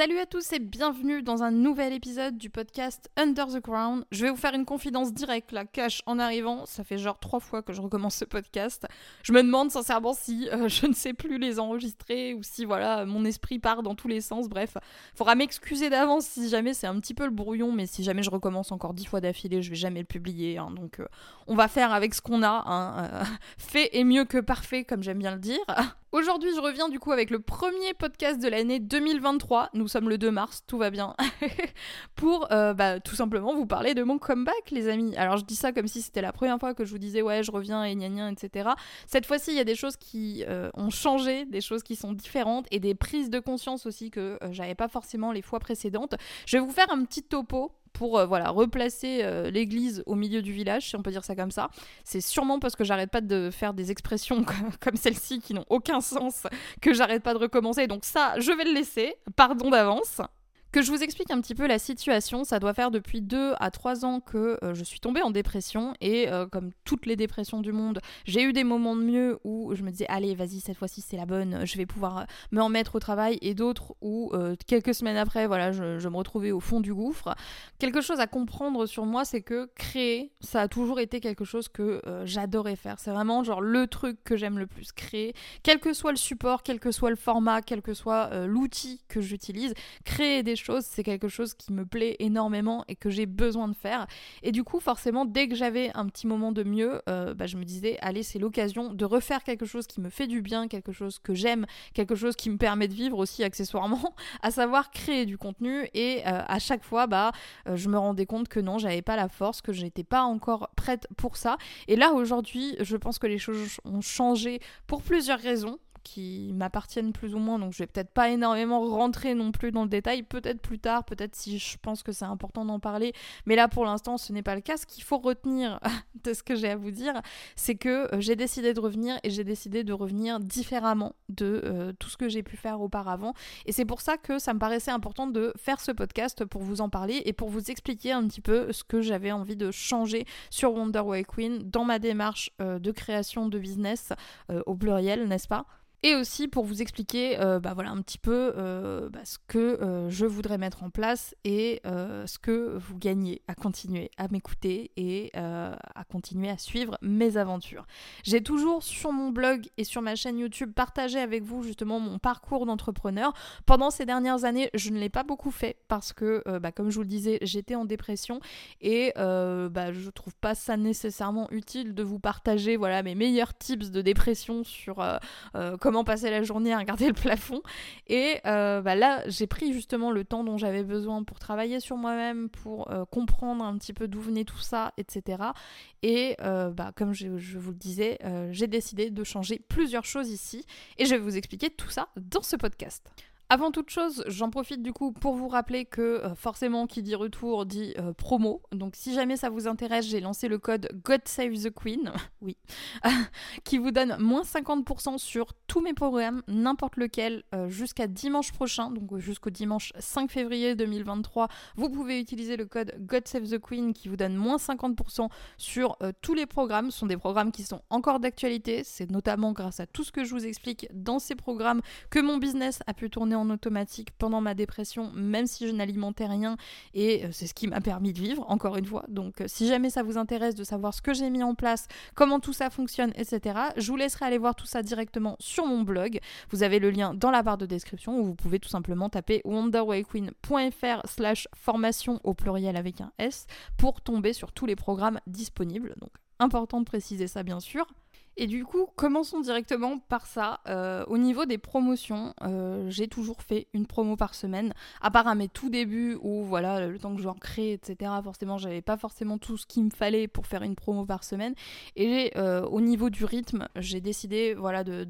Salut à tous et bienvenue dans un nouvel épisode du podcast Under the Ground. Je vais vous faire une confidence directe, la cache en arrivant. Ça fait genre trois fois que je recommence ce podcast. Je me demande sincèrement si euh, je ne sais plus les enregistrer ou si voilà mon esprit part dans tous les sens. Bref, faudra m'excuser d'avance si jamais c'est un petit peu le brouillon, mais si jamais je recommence encore dix fois d'affilée, je vais jamais le publier. Hein. donc euh, on va faire avec ce qu'on a. Hein. Euh, fait est mieux que parfait, comme j'aime bien le dire. Aujourd'hui, je reviens du coup avec le premier podcast de l'année 2023. Nous sommes le 2 mars, tout va bien. pour euh, bah, tout simplement vous parler de mon comeback, les amis. Alors, je dis ça comme si c'était la première fois que je vous disais ouais, je reviens et gna etc. Cette fois-ci, il y a des choses qui euh, ont changé, des choses qui sont différentes et des prises de conscience aussi que euh, j'avais pas forcément les fois précédentes. Je vais vous faire un petit topo pour euh, voilà replacer euh, l'église au milieu du village, si on peut dire ça comme ça. C'est sûrement parce que j'arrête pas de faire des expressions comme, celle-ci qui n'ont aucun sens que j'arrête pas de recommencer. Donc ça, je vais le laisser. Pardon d'avance. Que je vous explique un petit peu la situation, ça doit faire depuis 2 à 3 ans que euh, je suis tombée en dépression et euh, comme toutes les dépressions du monde, j'ai eu des moments de mieux où je me disais allez vas-y cette fois-ci c'est la bonne, je vais pouvoir euh, me remettre au travail et d'autres où quelques semaines après voilà je, me retrouvais au fond du gouffre. Quelque chose à comprendre sur moi c'est que créer ça a toujours été quelque chose que j'adorais faire. C'est vraiment genre le truc que j'aime le plus créer, quel que soit le support, quel que soit le format, quel que soit l'outil que j'utilise, créer des c'est quelque chose qui me plaît énormément et que j'ai besoin de faire. Et du coup, forcément, dès que j'avais un petit moment de mieux, euh, bah, je me disais, allez, c'est l'occasion de refaire quelque chose qui me fait du bien, quelque chose que j'aime, quelque chose qui me permet de vivre aussi accessoirement, à savoir créer du contenu. Et euh, à chaque fois, bah, euh, je me rendais compte que non, j'avais pas la force, que j'étais pas encore prête pour ça. Et là, aujourd'hui, je pense que les choses ont changé pour plusieurs raisons qui m'appartiennent plus ou moins, donc je vais peut-être pas énormément rentrer non plus dans le détail, peut-être plus tard, peut-être si je pense que c'est important d'en parler, mais là pour l'instant ce n'est pas le cas. Ce qu'il faut retenir de ce que j'ai à vous dire, c'est que euh, j'ai décidé de revenir et j'ai décidé de revenir différemment de euh, tout ce que j'ai pu faire auparavant, et c'est pour ça que ça me paraissait important de faire ce podcast pour vous en parler et pour vous expliquer un petit peu ce que j'avais envie de changer sur Wonder Way Queen dans ma démarche euh, de création de business au pluriel, n'est-ce pas? Et aussi pour vous expliquer euh, bah voilà, un petit peu euh, bah, ce que euh, je voudrais mettre en place et ce que vous gagnez à continuer à m'écouter et à continuer à suivre mes aventures. J'ai toujours sur mon blog et sur ma chaîne YouTube partagé avec vous justement mon parcours d'entrepreneur. Pendant ces dernières années, je ne l'ai pas beaucoup fait parce que, bah, comme je vous le disais, j'étais en dépression et bah, je trouve pas ça nécessairement utile de vous partager voilà, mes meilleurs tips de dépression sur comment comment passer la journée à regarder le plafond. Et euh, bah là, j'ai pris justement le temps dont j'avais besoin pour travailler sur moi-même, pour euh, comprendre un petit peu d'où venait tout ça, etc. Et euh, bah, comme je, je, vous le disais, j'ai décidé de changer plusieurs choses ici. Et je vais vous expliquer tout ça dans ce podcast. Avant toute chose, j'en profite du coup pour vous rappeler que euh, forcément qui dit retour dit euh, promo. Donc si jamais ça vous intéresse, j'ai lancé le code God Save the Queen, oui, qui vous donne moins 50% sur tous mes programmes, n'importe lequel, euh, jusqu'à dimanche prochain, donc jusqu'au dimanche 5 février 2023. Vous pouvez utiliser le code God Save the Queen qui vous donne moins 50% sur tous les programmes. Ce sont des programmes qui sont encore d'actualité. C'est notamment grâce à tout ce que je vous explique dans ces programmes que mon business a pu tourner automatique pendant ma dépression, même si je n'alimentais rien, et euh, c'est ce qui m'a permis de vivre, encore une fois. Donc euh, si jamais ça vous intéresse de savoir ce que j'ai mis en place, comment tout ça fonctionne, etc., je vous laisserai aller voir tout ça directement sur mon blog. Vous avez le lien dans la barre de description où vous pouvez tout simplement taper wonderwayqueen.fr slash formation au pluriel avec un S pour tomber sur tous les programmes disponibles. Donc important de préciser ça bien sûr. Et du coup, commençons directement par ça. Euh, au niveau des promotions, euh, j'ai toujours fait une promo par semaine, à part à mes tout débuts où, voilà, le temps que j'en crée, etc., forcément, j'avais pas forcément tout ce qu'il me fallait pour faire une promo par semaine. Et euh, au niveau du rythme, j'ai décidé, voilà, de,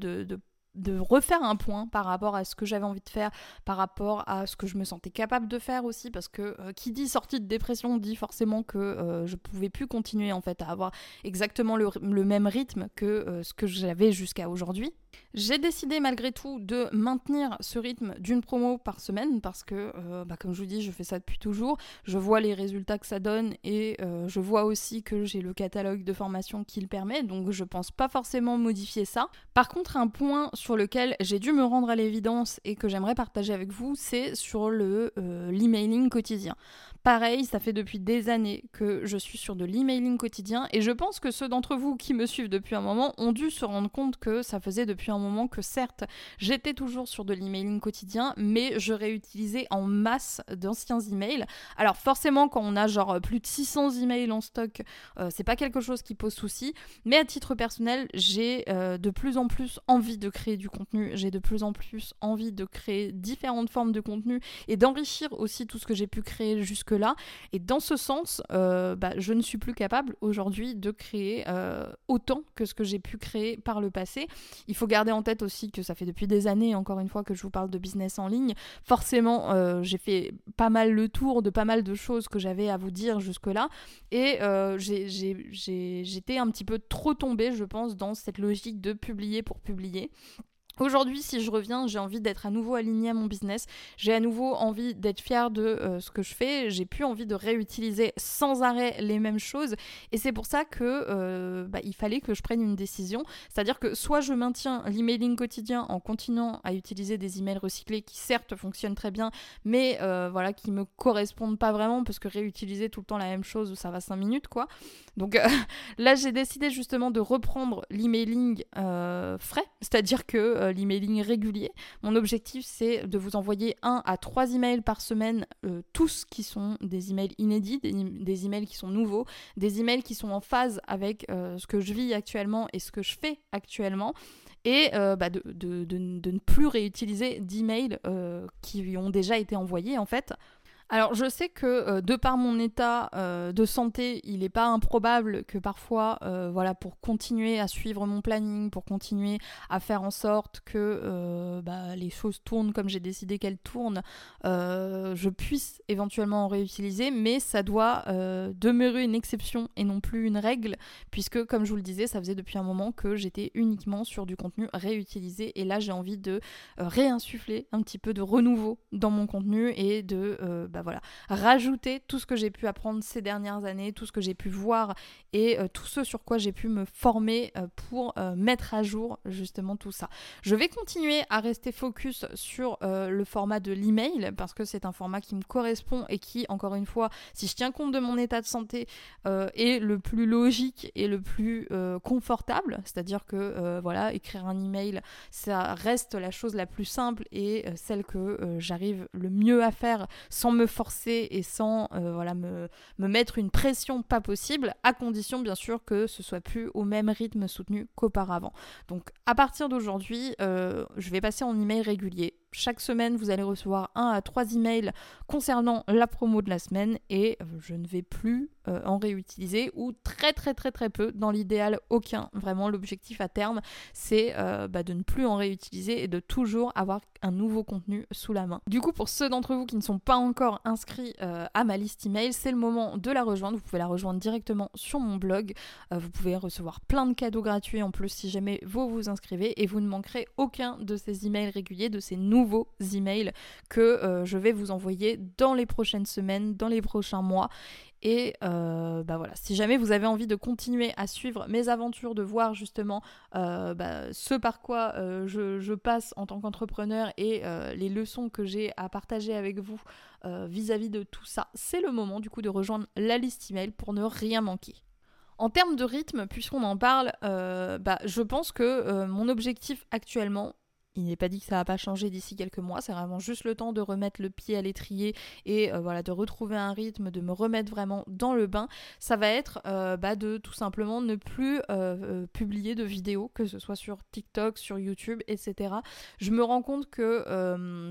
de refaire un point par rapport à ce que j'avais envie de faire, par rapport à ce que je me sentais capable de faire aussi, parce que euh, qui dit sortie de dépression dit forcément que euh, je pouvais plus continuer en fait à avoir exactement le, même rythme que euh, ce que j'avais jusqu'à aujourd'hui. J'ai décidé malgré tout de maintenir ce rythme d'une promo par semaine parce que, bah, comme je vous dis, je fais ça depuis toujours. Je vois les résultats que ça donne et je vois aussi que j'ai le catalogue de formation qui le permet, donc je pense pas forcément modifier ça. Par contre, un point sur lequel j'ai dû me rendre à l'évidence et que j'aimerais partager avec vous, c'est sur le l'emailing quotidien. Pareil, ça fait depuis des années que je suis sur de l'emailing quotidien et je pense que ceux d'entre vous qui me suivent depuis un moment ont dû se rendre compte que ça faisait depuis un moment que certes, j'étais toujours sur de l'emailing quotidien, mais je réutilisais en masse d'anciens emails. Alors forcément, quand on a genre plus de 600 emails en stock, euh, c'est pas quelque chose qui pose souci, mais à titre personnel, j'ai euh, de plus en plus envie de créer du contenu, j'ai de plus en plus envie de créer différentes formes de contenu et d'enrichir aussi tout ce que j'ai pu créer jusque là. Et dans ce sens, euh, bah, je ne suis plus capable aujourd'hui de créer euh, autant que ce que j'ai pu créer par le passé. Il faut garder en tête aussi que ça fait depuis des années, encore une fois, que je vous parle de business en ligne. Forcément, euh, j'ai fait pas mal le tour de pas mal de choses que j'avais à vous dire jusque-là. Et j'étais un petit peu trop tombée, je pense, dans cette logique de publier pour publier. Aujourd'hui, si je reviens, j'ai envie d'être à nouveau alignée à mon business. J'ai à nouveau envie d'être fière de euh, ce que je fais. J'ai plus envie de réutiliser sans arrêt les mêmes choses. Et c'est pour ça que euh, bah, il fallait que je prenne une décision. C'est-à-dire que soit je maintiens l'emailing quotidien en continuant à utiliser des emails recyclés qui certes fonctionnent très bien, mais euh, voilà qui me correspondent pas vraiment parce que réutiliser tout le temps la même chose, ça va 5 minutes quoi. Donc là, j'ai décidé justement de reprendre l'emailing frais, c'est-à-dire que euh, l'emailing régulier. Mon objectif, c'est de vous envoyer un à trois emails par semaine, euh, tous qui sont des emails inédits, des, emails qui sont nouveaux, des emails qui sont en phase avec euh, ce que je vis actuellement et ce que je fais actuellement et bah, de, de, ne plus réutiliser d'emails qui ont déjà été envoyés en fait alors je sais que euh, de par mon état euh, de santé, il n'est pas improbable que parfois, euh, voilà, pour continuer à suivre mon planning, pour continuer à faire en sorte que bah, les choses tournent comme j'ai décidé qu'elles tournent, je puisse éventuellement en réutiliser, mais ça doit demeurer une exception et non plus une règle, puisque comme je vous le disais, ça faisait depuis un moment que j'étais uniquement sur du contenu réutilisé, et là j'ai envie de réinsuffler un petit peu de renouveau dans mon contenu et de bah, voilà, rajouter tout ce que j'ai pu apprendre ces dernières années, tout ce que j'ai pu voir et euh, tout ce sur quoi j'ai pu me former euh, pour euh, mettre à jour justement tout ça. Je vais continuer à rester focus sur le format de l'email parce que c'est un format qui me correspond et qui, encore une fois, si je tiens compte de mon état de santé, est le plus logique et le plus confortable. C'est-à-dire que voilà, écrire un email, ça reste la chose la plus simple et celle que j'arrive le mieux à faire sans me forcer et sans euh, voilà, me, me, mettre une pression pas possible, à condition bien sûr que ce soit plus au même rythme soutenu qu'auparavant. Donc à partir d'aujourd'hui, euh, je vais passer en email régulier chaque semaine, vous allez recevoir un à trois emails concernant la promo de la semaine et euh, je ne vais plus euh, en réutiliser ou très très très très peu. Dans l'idéal, aucun. Vraiment, l'objectif à terme, c'est euh, bah, de ne plus en réutiliser et de toujours avoir un nouveau contenu sous la main. Du coup, pour ceux d'entre vous qui ne sont pas encore inscrits à ma liste email, c'est le moment de la rejoindre. Vous pouvez la rejoindre directement sur mon blog. vous pouvez recevoir plein de cadeaux gratuits en plus si jamais vous vous inscrivez et vous ne manquerez aucun de ces emails réguliers, de ces nouveaux nouveaux emails que euh, je vais vous envoyer dans les prochaines semaines, dans les prochains mois. Et euh, bah voilà, si jamais vous avez envie de continuer à suivre mes aventures, de voir justement euh, bah, ce par quoi je, passe en tant qu'entrepreneur et les leçons que j'ai à partager avec vous vis-à-vis -vis de tout ça, c'est le moment du coup de rejoindre la liste email pour ne rien manquer. En termes de rythme, puisqu'on en parle, bah, je pense que mon objectif actuellement, il n'est pas dit que ça va pas changer d'ici quelques mois, c'est vraiment juste le temps de remettre le pied à l'étrier et euh, voilà de retrouver un rythme, de me remettre vraiment dans le bain. Ça va être euh, bah, de tout simplement ne plus euh, publier de vidéos, que ce soit sur TikTok, sur YouTube, etc. Je me rends compte que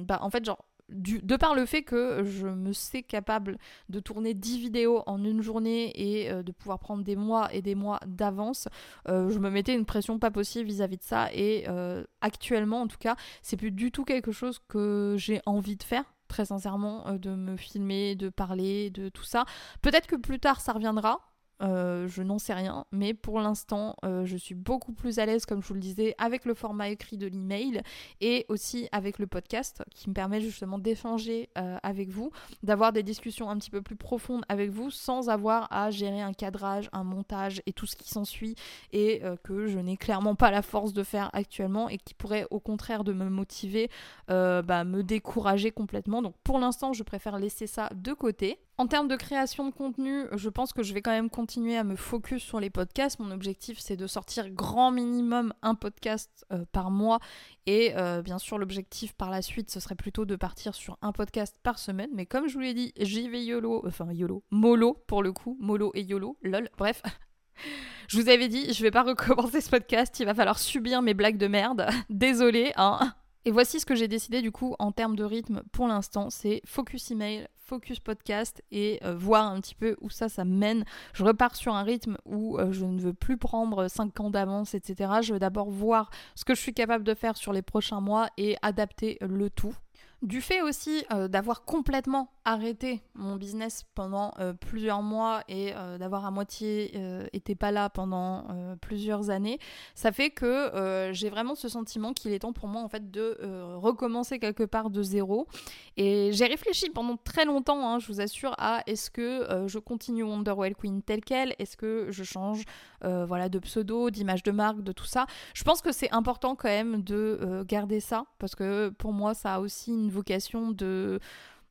bah, en fait genre de par le fait que je me sais capable de tourner 10 vidéos en une journée et euh, de pouvoir prendre des mois et des mois d'avance, euh, je me mettais une pression pas possible vis-à-vis de ça et euh, actuellement en tout cas, c'est plus du tout quelque chose que j'ai envie de faire très sincèrement de me filmer, de parler, de tout ça. Peut-être que plus tard ça reviendra, je n'en sais rien, mais pour l'instant, je suis beaucoup plus à l'aise, comme je vous le disais, avec le format écrit de l'email et aussi avec le podcast qui me permet justement d'échanger avec vous, d'avoir des discussions un petit peu plus profondes avec vous sans avoir à gérer un cadrage, un montage et tout ce qui s'ensuit et que je n'ai clairement pas la force de faire actuellement et qui pourrait au contraire de me motiver, bah, me décourager complètement. Donc pour l'instant, je préfère laisser ça de côté. En termes de création de contenu, je pense que je vais quand même continuer à me focus sur les podcasts. Mon objectif, c'est de sortir grand minimum un podcast euh, par mois. Et euh, bien sûr, l'objectif par la suite, ce serait plutôt de partir sur un podcast par semaine. Mais comme je vous l'ai dit, j'y vais YOLO, enfin YOLO, mollo pour le coup, mollo et YOLO, lol, bref. Je vous avais dit, je vais pas recommencer ce podcast, il va falloir subir mes blagues de merde. Désolé, hein. Et voici ce que j'ai décidé du coup en termes de rythme pour l'instant, c'est focus email, focus podcast et euh, voir un petit peu où ça ça mène. Je repars sur un rythme où euh, je ne veux plus prendre 5 ans d'avance, etc. Je veux d'abord voir ce que je suis capable de faire sur les prochains mois et adapter le tout. Du fait aussi euh, d'avoir complètement arrêté mon business pendant euh, plusieurs mois et euh, d'avoir à moitié été pas là pendant plusieurs années, ça fait que j'ai vraiment ce sentiment qu'il est temps pour moi en fait de recommencer quelque part de zéro. Et j'ai réfléchi pendant très longtemps, hein, je vous assure, à est-ce que je continue Wonderwell Queen tel quel, est-ce que je change voilà de pseudo, d'image de marque, de tout ça. Je pense que c'est important quand même de garder ça parce que pour moi ça a aussi une vocation de,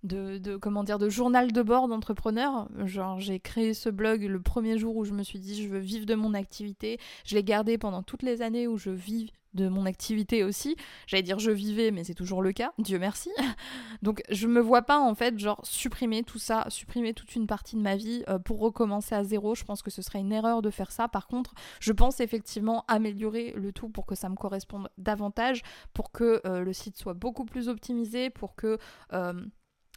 de, comment dire de journal de bord d'entrepreneur. Genre j'ai créé ce blog le premier jour où je me suis dit je veux vivre de mon activité. Je l'ai gardé pendant toutes les années où je vis de mon activité aussi. J'allais dire je vivais, mais c'est toujours le cas, Dieu merci. Donc je me vois pas en fait genre supprimer tout ça, supprimer toute une partie de ma vie euh, pour recommencer à zéro. Je pense que ce serait une erreur de faire ça. Par contre, je pense effectivement améliorer le tout pour que ça me corresponde davantage, pour que euh, le site soit beaucoup plus optimisé, pour que euh,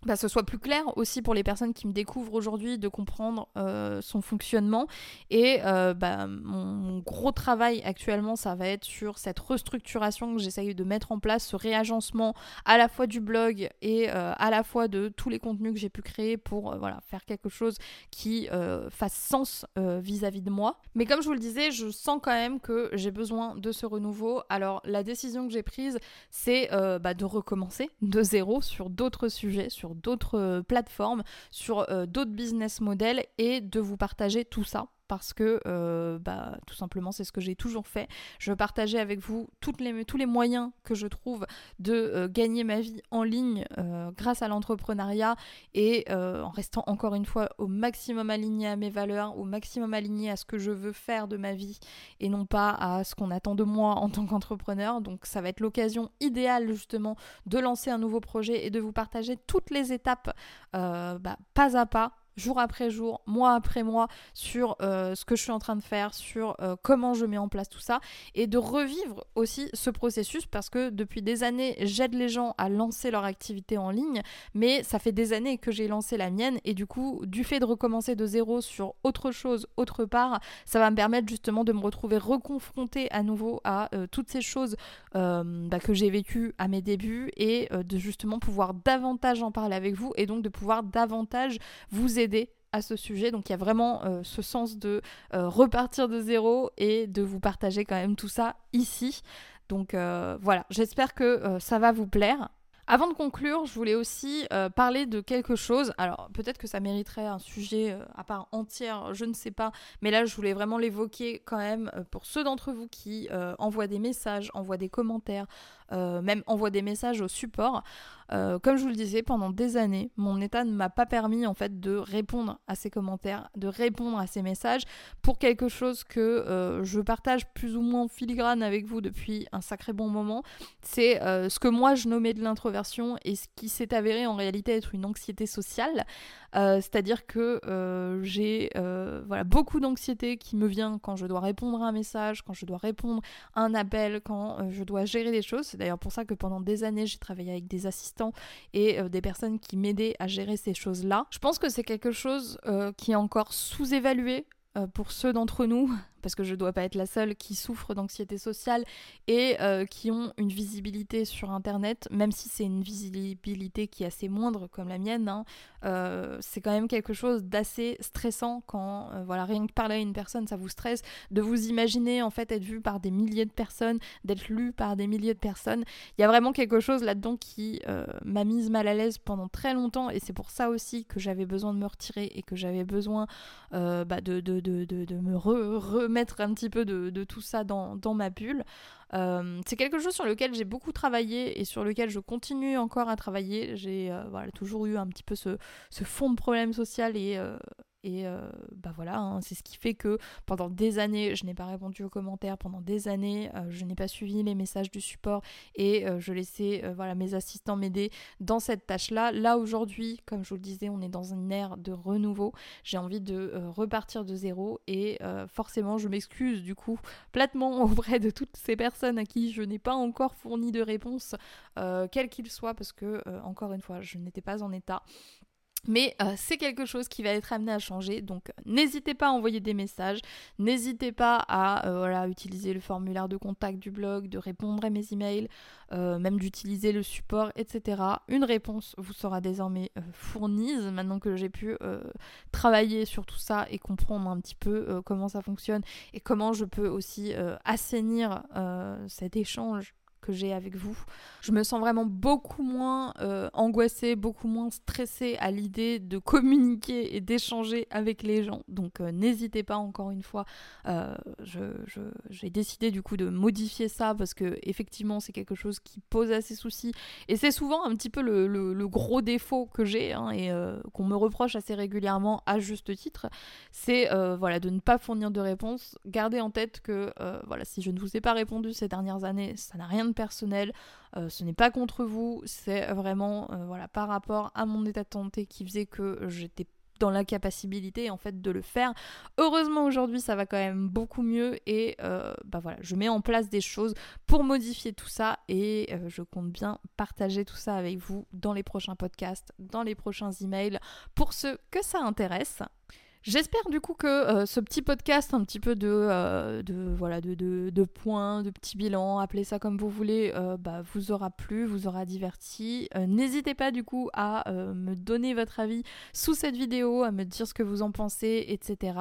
bah, ce soit plus clair aussi pour les personnes qui me découvrent aujourd'hui de comprendre euh, son fonctionnement. Et euh, bah, mon, gros travail actuellement, ça va être sur cette restructuration que j'essaye de mettre en place, ce réagencement à la fois du blog et euh, à la fois de tous les contenus que j'ai pu créer pour voilà, faire quelque chose qui fasse sens vis-à-vis de moi. Mais comme je vous le disais, je sens quand même que j'ai besoin de ce renouveau. Alors la décision que j'ai prise, c'est bah, de recommencer de zéro sur d'autres sujets, sur d'autres euh, plateformes, sur euh, d'autres business models et de vous partager tout ça parce que euh, bah, tout simplement c'est ce que j'ai toujours fait. Je partager avec vous tous les moyens que je trouve de euh, gagner ma vie en ligne euh, grâce à l'entrepreneuriat et en restant encore une fois au maximum aligné à mes valeurs, au maximum aligné à ce que je veux faire de ma vie et non pas à ce qu'on attend de moi en tant qu'entrepreneur. Donc ça va être l'occasion idéale justement de lancer un nouveau projet et de vous partager toutes les étapes bah, pas à pas jour après jour, mois après mois, sur euh, ce que je suis en train de faire, sur euh, comment je mets en place tout ça, et de revivre aussi ce processus parce que depuis des années, j'aide les gens à lancer leur activité en ligne, mais ça fait des années que j'ai lancé la mienne, et du coup, du fait de recommencer de zéro sur autre chose, autre part, ça va me permettre justement de me retrouver reconfrontée à nouveau à euh, toutes ces choses bah, que j'ai vécues à mes débuts, et de justement pouvoir davantage en parler avec vous, et donc de pouvoir davantage vous aider à ce sujet. Donc il y a vraiment euh, ce sens de euh, repartir de zéro et de vous partager quand même tout ça ici. Donc euh, voilà, j'espère que ça va vous plaire. Avant de conclure, je voulais aussi parler de quelque chose. Alors peut-être que ça mériterait un sujet à part entière, je ne sais pas. Mais là, je voulais vraiment l'évoquer quand même pour ceux d'entre vous qui envoient des messages, envoient des commentaires, même envoient des messages au support. Euh, comme je vous le disais, pendant des années, mon état ne m'a pas permis en fait de répondre à ces commentaires, de répondre à ces messages pour quelque chose que euh, je partage plus ou moins filigrane avec vous depuis un sacré bon moment. C'est euh, ce que moi je nommais de l'introversion et ce qui s'est avéré en réalité être une anxiété sociale. C'est-à-dire que j'ai voilà, beaucoup d'anxiété qui me vient quand je dois répondre à un message, quand je dois répondre à un appel, quand je dois gérer des choses. D'ailleurs pour ça que pendant des années j'ai travaillé avec des assistants et euh, des personnes qui m'aidaient à gérer ces choses-là. Je pense que c'est quelque chose euh, qui est encore sous-évalué euh, pour ceux d'entre nous parce que je dois pas être la seule qui souffre d'anxiété sociale et euh, qui ont une visibilité sur Internet, même si c'est une visibilité qui est assez moindre comme la mienne, hein, euh, c'est quand même quelque chose d'assez stressant quand, euh, voilà, rien que parler à une personne, ça vous stresse, de vous imaginer en fait être vu par des milliers de personnes, d'être lu par des milliers de personnes. Il y a vraiment quelque chose là-dedans qui m'a mise mal à l'aise pendant très longtemps et c'est pour ça aussi que j'avais besoin de me retirer et que j'avais besoin bah, de, de, de, de, me remettre un petit peu de, tout ça dans, dans ma bulle. Euh, c'est quelque chose sur lequel j'ai beaucoup travaillé et sur lequel je continue encore à travailler. J'ai euh, voilà, toujours eu un petit peu ce, ce fond de problème social et, euh, et euh, bah voilà, hein, c'est ce qui fait que pendant des années, je n'ai pas répondu aux commentaires, pendant des années, euh, je n'ai pas suivi les messages du support et euh, je laissais voilà, mes assistants m'aider dans cette tâche-là. Là, aujourd'hui, comme je vous le disais, on est dans une ère de renouveau. J'ai envie de repartir de zéro et forcément, je m'excuse du coup platement auprès de toutes ces personnes à qui je n'ai pas encore fourni de réponse, quel qu'il soit, parce que, encore une fois, je n'étais pas en état. Mais euh, c'est quelque chose qui va être amené à changer, donc n'hésitez pas à envoyer des messages, n'hésitez pas à euh, utiliser le formulaire de contact du blog, de répondre à mes emails, euh, même d'utiliser le support, etc. Une réponse vous sera désormais fournie maintenant que j'ai pu travailler sur tout ça et comprendre un petit peu comment ça fonctionne et comment je peux aussi assainir cet échange que j'ai avec vous. Je me sens vraiment beaucoup moins euh, angoissée, beaucoup moins stressée à l'idée de communiquer et d'échanger avec les gens. Donc euh, n'hésitez pas encore une fois. Euh, j'ai décidé du coup de modifier ça parce que effectivement c'est quelque chose qui pose assez soucis et c'est souvent un petit peu le, gros défaut que j'ai hein, et qu'on me reproche assez régulièrement à juste titre. C'est voilà de ne pas fournir de réponse. Gardez en tête que voilà si je ne vous ai pas répondu ces dernières années, ça n'a rien de personnel, euh, ce n'est pas contre vous, c'est vraiment euh, voilà, par rapport à mon état de santé qui faisait que j'étais dans l'incapacité en fait de le faire. Heureusement aujourd'hui ça va quand même beaucoup mieux et euh, bah voilà, je mets en place des choses pour modifier tout ça et je compte bien partager tout ça avec vous dans les prochains podcasts, dans les prochains emails pour ceux que ça intéresse. J'espère du coup que euh, ce petit podcast, un petit peu de, euh, voilà, de, de, points, de petits bilans, appelez ça comme vous voulez, euh, bah, vous aura plu, vous aura diverti. N'hésitez pas du coup à me donner votre avis sous cette vidéo, à me dire ce que vous en pensez, etc.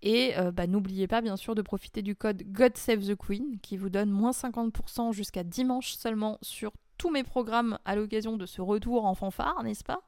Et bah, n'oubliez pas bien sûr de profiter du code God Save the Queen qui vous donne moins 50% jusqu'à dimanche seulement sur tous mes programmes à l'occasion de ce retour en fanfare, n'est-ce pas?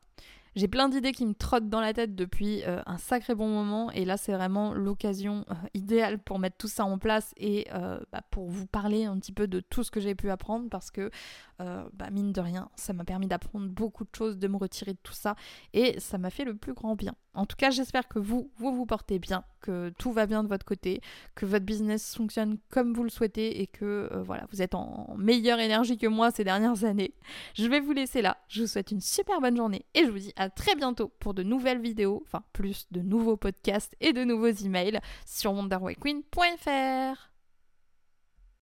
J'ai plein d'idées qui me trottent dans la tête depuis euh, un sacré bon moment et là c'est vraiment l'occasion euh, idéale pour mettre tout ça en place et euh, bah, pour vous parler un petit peu de tout ce que j'ai pu apprendre parce que bah, mine de rien ça m'a permis d'apprendre beaucoup de choses, de me retirer de tout ça et ça m'a fait le plus grand bien. En tout cas j'espère que vous, vous vous portez bien, que tout va bien de votre côté, que votre business fonctionne comme vous le souhaitez et que voilà vous êtes en meilleure énergie que moi ces dernières années. Je vais vous laisser là, je vous souhaite une super bonne journée et je vous dis à très bientôt pour de nouvelles vidéos, enfin plus de nouveaux podcasts et de nouveaux emails sur wonderwayqueen.fr.